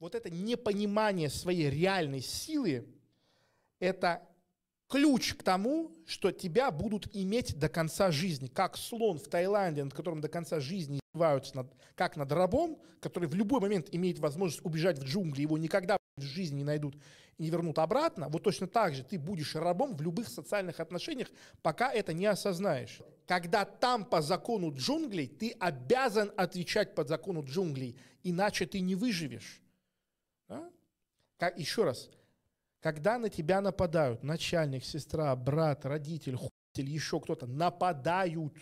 вот это непонимание своей реальной силы, это ключ к тому, что тебя будут иметь до конца жизни, как слон в Таиланде, над которым до конца жизни издеваются, над, как над рабом, который в любой момент имеет возможность убежать в джунгли, его никогда в жизни не найдут и не вернут обратно, вот точно так же ты будешь рабом в любых социальных отношениях, пока это не осознаешь. Когда там по закону джунглей, ты обязан отвечать по закону джунглей, иначе ты не выживешь. Как, еще раз, когда на тебя нападают, начальник, сестра, брат, родитель, хуй, еще кто-то нападают,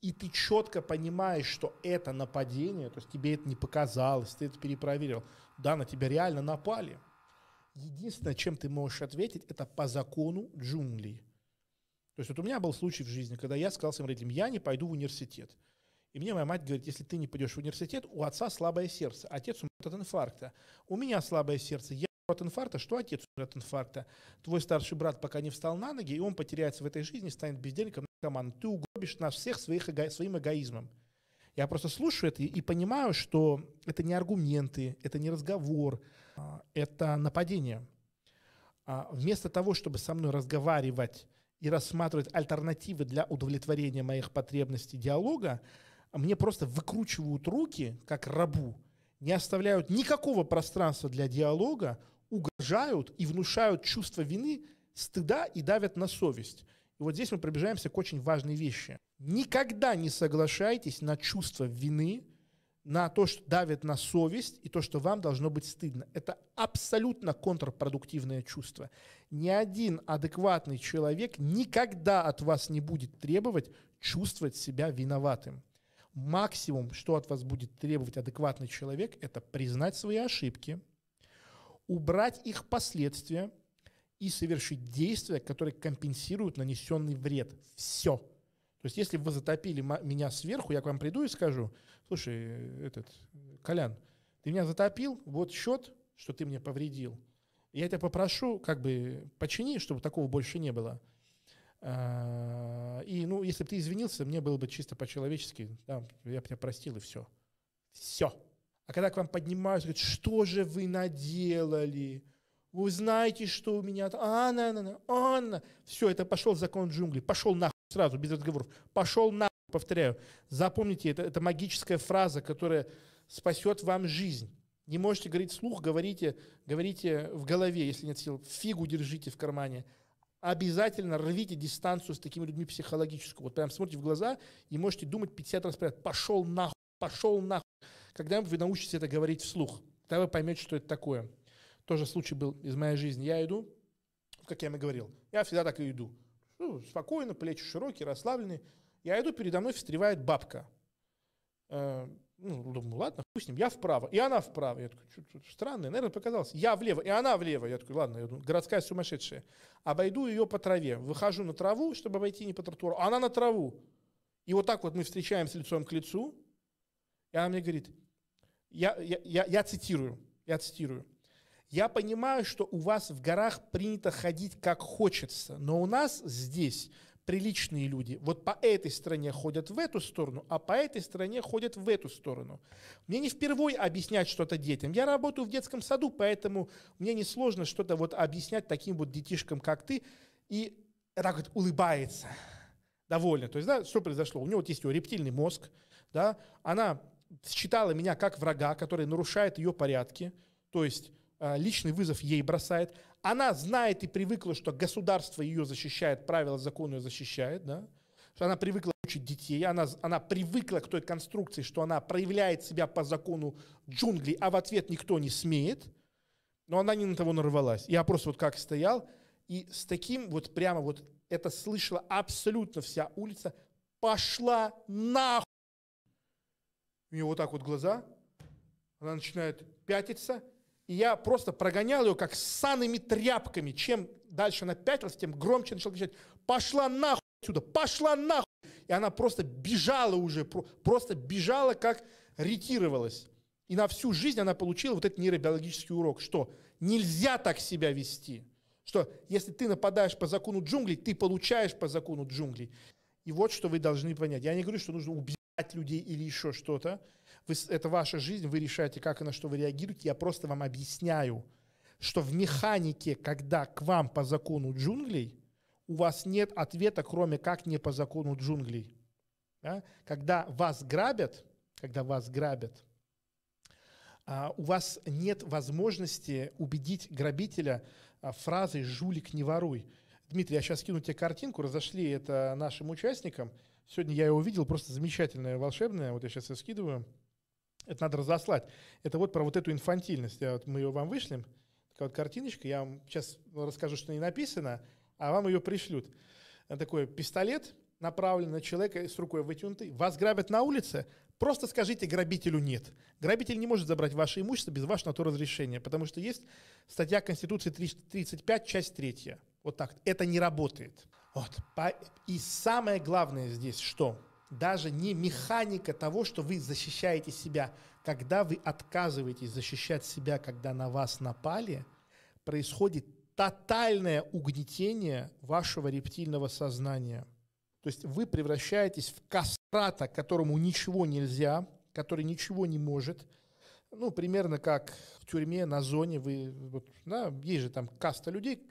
и ты четко понимаешь, что это нападение, то есть тебе это не показалось, ты это перепроверил, да, на тебя реально напали. Единственное, чем ты можешь ответить, это по закону джунглей. То есть вот у меня был случай в жизни, когда я сказал своим родителям, я не пойду в университет. И мне моя мать говорит, если ты не пойдешь в университет, у отца слабое сердце, отец умрет от инфаркта. У меня слабое сердце, я от инфаркта, что отец умрет от инфаркта. Твой старший брат пока не встал на ноги, и он потеряется в этой жизни, станет бездельником, наркоманом. Ты угробишь нас всех своих, эго, своим эгоизмом. Я просто слушаю это и, и понимаю, что это не аргументы, это не разговор, а, это нападение. А вместо того, чтобы со мной разговаривать и рассматривать альтернативы для удовлетворения моих потребностей диалога, мне просто выкручивают руки, как рабу, не оставляют никакого пространства для диалога, угрожают и внушают чувство вины, стыда и давят на совесть. И вот здесь мы пробежаемся к очень важной вещи. Никогда не соглашайтесь на чувство вины, на то, что давит на совесть и то, что вам должно быть стыдно. Это абсолютно контрпродуктивное чувство. Ни один адекватный человек никогда от вас не будет требовать чувствовать себя виноватым. Максимум, что от вас будет требовать адекватный человек, это признать свои ошибки, убрать их последствия и совершить действия, которые компенсируют нанесенный вред. Все. То есть, если вы затопили меня сверху, я к вам приду и скажу, слушай, этот, Колян, ты меня затопил, вот счет, что ты мне повредил. Я тебя попрошу, как бы, почини, чтобы такого больше не было. А, и, ну, если бы ты извинился, мне было бы чисто по-человечески, да, я бы тебя простил, и все. Все. А когда к вам поднимаются, говорят, что же вы наделали? Вы знаете, что у меня... Анна, Анна, Анна. Все, это пошел закон джунглей. Пошел нахуй сразу, без разговоров. Пошел нахуй, повторяю. Запомните, это, это магическая фраза, которая спасет вам жизнь. Не можете говорить слух, говорите, говорите в голове, если нет сил. Фигу держите в кармане обязательно рвите дистанцию с такими людьми психологическую. Вот прям смотрите в глаза и можете думать 50 раз подряд, пошел нахуй, пошел нахуй. Когда вы научитесь это говорить вслух, тогда вы поймете, что это такое. Тоже случай был из моей жизни. Я иду, как я им и говорил, я всегда так и иду. Ну, спокойно, плечи широкие, расслабленные. Я иду, передо мной встревает бабка. Ну, думаю, ладно, хуй с ним, я вправо, и она вправо. Я такой, что странно, наверное, показалось. Я влево, и она влево. Я такой, ладно, я думаю, городская сумасшедшая. Обойду ее по траве, выхожу на траву, чтобы обойти не по тротуару, а она на траву. И вот так вот мы встречаемся лицом к лицу, и она мне говорит, я, я, я, я цитирую, я цитирую, я понимаю, что у вас в горах принято ходить как хочется, но у нас здесь приличные люди вот по этой стороне ходят в эту сторону, а по этой стороне ходят в эту сторону. Мне не впервой объяснять что-то детям. Я работаю в детском саду, поэтому мне несложно что-то вот объяснять таким вот детишкам, как ты. И так вот улыбается, довольна. То есть, да, что произошло? У него вот есть его рептильный мозг, да, она считала меня как врага, который нарушает ее порядки, то есть а, личный вызов ей бросает. Она знает и привыкла, что государство ее защищает, правила закона ее защищает, да? что она привыкла учить детей, она, она привыкла к той конструкции, что она проявляет себя по закону джунглей, а в ответ никто не смеет, но она не на того нарвалась. Я просто вот как стоял, и с таким вот прямо вот это слышала абсолютно вся улица, пошла нахуй. У нее вот так вот глаза, она начинает пятиться, и я просто прогонял ее как саными тряпками. Чем дальше она пятилась, тем громче начал кричать, пошла нахуй отсюда, пошла нахуй. И она просто бежала уже, просто бежала, как ретировалась. И на всю жизнь она получила вот этот нейробиологический урок, что нельзя так себя вести. Что если ты нападаешь по закону джунглей, ты получаешь по закону джунглей. И вот что вы должны понять. Я не говорю, что нужно убивать людей или еще что-то. Вы, это ваша жизнь, вы решаете, как и на что вы реагируете. Я просто вам объясняю, что в механике, когда к вам по закону джунглей, у вас нет ответа, кроме как не по закону джунглей. Да? Когда вас грабят, когда вас грабят, а, у вас нет возможности убедить грабителя а, фразой «жулик, не воруй». Дмитрий, я сейчас скину тебе картинку, разошли это нашим участникам. Сегодня я его увидел, просто замечательное, волшебное. Вот я сейчас ее скидываю. Это надо разослать. Это вот про вот эту инфантильность. Я, вот мы ее вам вышлем. Такая вот картиночка. Я вам сейчас расскажу, что не написано, а вам ее пришлют. Такой пистолет, направлен на человека с рукой вытянутой. Вас грабят на улице, Просто скажите грабителю нет. Грабитель не может забрать ваше имущество без вашего на то разрешения, потому что есть статья Конституции 35, часть 3. Вот так. Это не работает. Вот. И самое главное здесь, что даже не механика того, что вы защищаете себя, когда вы отказываетесь защищать себя, когда на вас напали, происходит тотальное угнетение вашего рептильного сознания. То есть вы превращаетесь в каст брата, которому ничего нельзя, который ничего не может, ну, примерно как в тюрьме, на зоне, вы, вот, да, есть же там каста людей,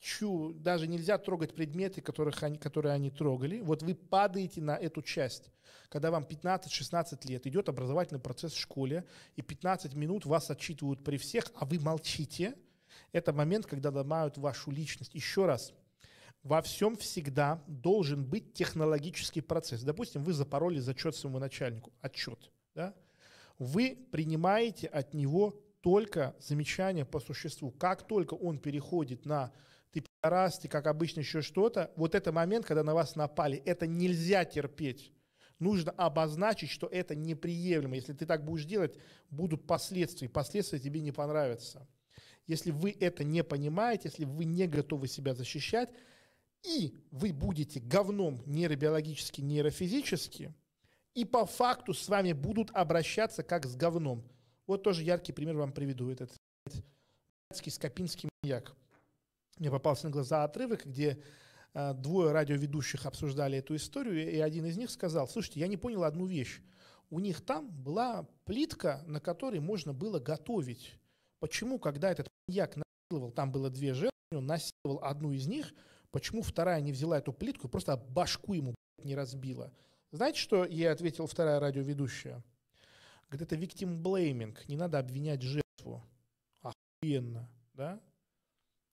чью даже нельзя трогать предметы, которых они, которые они трогали. Вот вы падаете на эту часть. Когда вам 15-16 лет, идет образовательный процесс в школе, и 15 минут вас отчитывают при всех, а вы молчите, это момент, когда ломают вашу личность. Еще раз, во всем всегда должен быть технологический процесс. Допустим, вы запороли зачет своему начальнику, отчет. Да? Вы принимаете от него только замечания по существу. Как только он переходит на ты пидорас, ты как обычно еще что-то, вот это момент, когда на вас напали, это нельзя терпеть. Нужно обозначить, что это неприемлемо. Если ты так будешь делать, будут последствия. Последствия тебе не понравятся. Если вы это не понимаете, если вы не готовы себя защищать, и вы будете говном нейробиологически, нейрофизически, и по факту с вами будут обращаться как с говном. Вот тоже яркий пример вам приведу. Этот скопинский маньяк. Мне попался на глаза отрывок, где э, двое радиоведущих обсуждали эту историю, и один из них сказал, слушайте, я не понял одну вещь. У них там была плитка, на которой можно было готовить. Почему, когда этот маньяк насиловал, там было две жертвы, он насиловал одну из них – Почему вторая не взяла эту плитку и просто башку ему не разбила? Знаете, что ей ответила вторая радиоведущая? Говорит, это victim blaming, не надо обвинять жертву. Охуенно, да?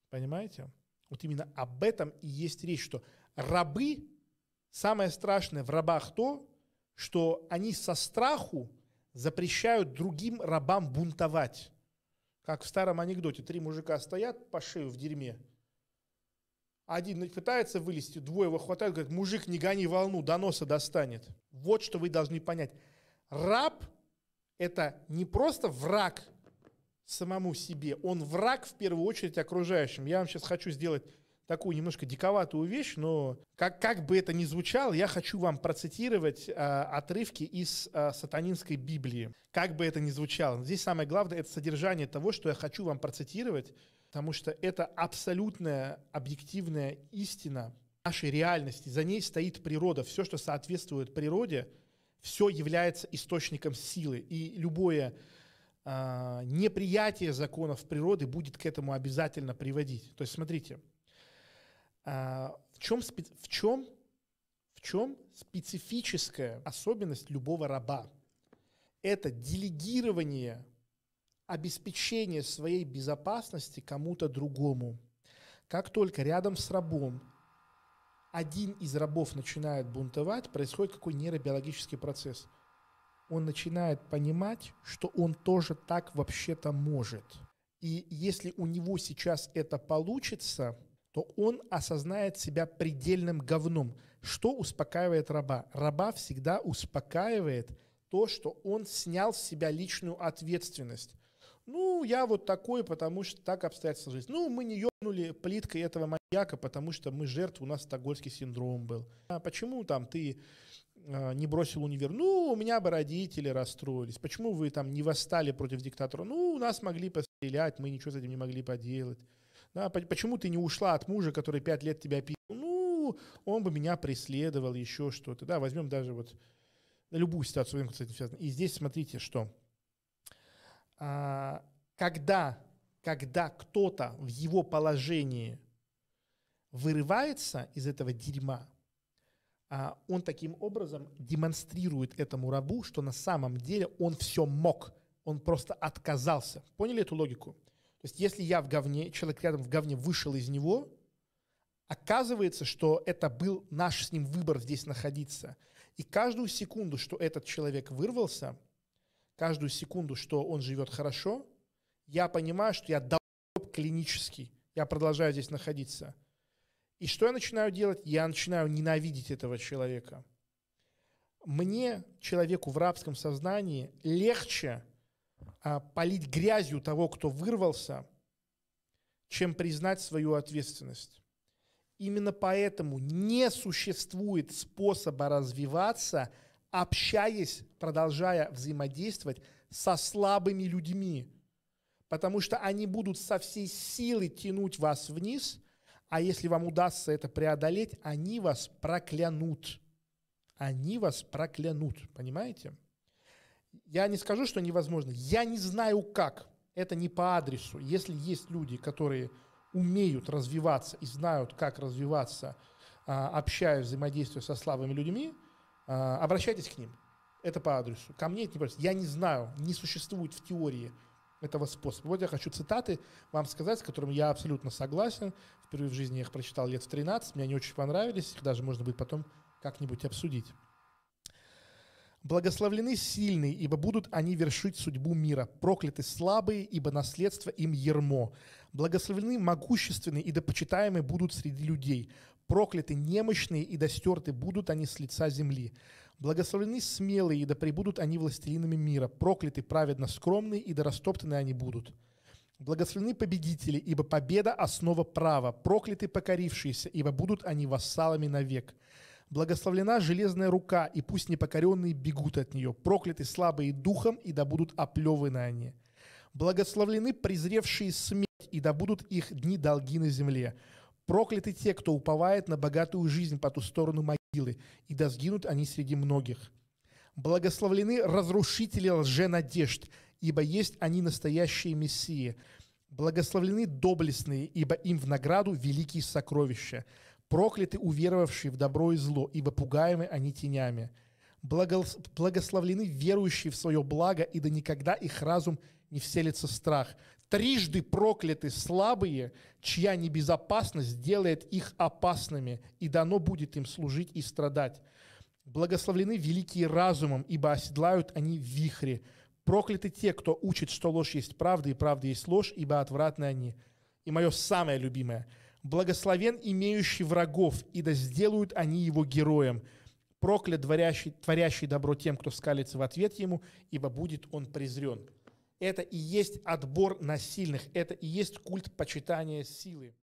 Понимаете? Вот именно об этом и есть речь, что рабы, самое страшное в рабах то, что они со страху запрещают другим рабам бунтовать. Как в старом анекдоте, три мужика стоят по шею в дерьме, один пытается вылезти, двое его хватают, говорят, мужик, не гони волну, до носа достанет. Вот что вы должны понять. Раб – это не просто враг самому себе, он враг в первую очередь окружающим. Я вам сейчас хочу сделать такую немножко диковатую вещь, но как, как бы это ни звучало, я хочу вам процитировать э, отрывки из э, сатанинской Библии. Как бы это ни звучало. Здесь самое главное – это содержание того, что я хочу вам процитировать, потому что это абсолютная объективная истина нашей реальности. За ней стоит природа. Все, что соответствует природе, все является источником силы. И любое э, неприятие законов природы будет к этому обязательно приводить. То есть смотрите, э, в, чем, в, чем, в чем специфическая особенность любого раба? Это делегирование обеспечение своей безопасности кому-то другому. Как только рядом с рабом один из рабов начинает бунтовать, происходит какой нейробиологический процесс. Он начинает понимать, что он тоже так вообще-то может. И если у него сейчас это получится, то он осознает себя предельным говном. Что успокаивает раба? Раба всегда успокаивает то, что он снял с себя личную ответственность. Ну, я вот такой, потому что так обстоятельства жизни. Ну, мы не ебнули плиткой этого маньяка, потому что мы жертвы, у нас стокгольский синдром был. А почему там ты не бросил универ? Ну, у меня бы родители расстроились. Почему вы там не восстали против диктатора? Ну, у нас могли пострелять, мы ничего с этим не могли поделать. Да, почему ты не ушла от мужа, который пять лет тебя пил? Ну, он бы меня преследовал, еще что-то. Да, возьмем даже вот любую ситуацию, с этим связано. И здесь смотрите, что а, когда, когда кто-то в его положении вырывается из этого дерьма, а, он таким образом демонстрирует этому рабу, что на самом деле он все мог, он просто отказался. Поняли эту логику? То есть если я в говне, человек рядом в говне вышел из него, оказывается, что это был наш с ним выбор здесь находиться. И каждую секунду, что этот человек вырвался, каждую секунду, что он живет хорошо, я понимаю, что я долб клинический, я продолжаю здесь находиться. И что я начинаю делать? Я начинаю ненавидеть этого человека. Мне, человеку в рабском сознании, легче а, полить грязью того, кто вырвался, чем признать свою ответственность. Именно поэтому не существует способа развиваться, общаясь, продолжая взаимодействовать со слабыми людьми. Потому что они будут со всей силы тянуть вас вниз, а если вам удастся это преодолеть, они вас проклянут. Они вас проклянут, понимаете? Я не скажу, что невозможно. Я не знаю как. Это не по адресу. Если есть люди, которые умеют развиваться и знают, как развиваться, а, общаясь, взаимодействуя со слабыми людьми, а, обращайтесь к ним. Это по адресу. Ко мне это не просто. Я не знаю, не существует в теории этого способа. Вот я хочу цитаты вам сказать, с которыми я абсолютно согласен. Впервые в жизни я их прочитал лет в 13, мне они очень понравились, их даже можно будет потом как-нибудь обсудить. Благословлены сильные, ибо будут они вершить судьбу мира. Прокляты слабые, ибо наследство им ермо. Благословлены могущественные, и допочитаемые будут среди людей. Прокляты немощные, и достерты будут они с лица земли. Благословлены смелые, и да пребудут они властелинами мира. Прокляты праведно скромные, и да растоптаны они будут. Благословлены победители, ибо победа – основа права. Прокляты покорившиеся, ибо будут они вассалами навек. Благословлена железная рука, и пусть непокоренные бегут от нее. Прокляты слабые духом, и да будут оплеваны они. Благословлены презревшие смерть, и да будут их дни долги на земле. Прокляты те, кто уповает на богатую жизнь по ту сторону могилы, и да сгинут они среди многих. Благословлены разрушители лженадежд, ибо есть они настоящие мессии. Благословлены доблестные, ибо им в награду великие сокровища. Прокляты уверовавшие в добро и зло, ибо пугаемы они тенями. Благословлены верующие в свое благо, и да никогда их разум не вселится страх. Трижды прокляты слабые, чья небезопасность делает их опасными, и дано будет им служить и страдать. Благословлены великие разумом, ибо оседлают они в вихре. Прокляты те, кто учит, что ложь есть правда, и правда есть ложь, ибо отвратны они. И мое самое любимое – Благословен имеющий врагов, и да сделают они его героем. Проклят творящий, творящий добро тем, кто скалится в ответ ему, ибо будет он презрен. Это и есть отбор насильных, это и есть культ почитания силы.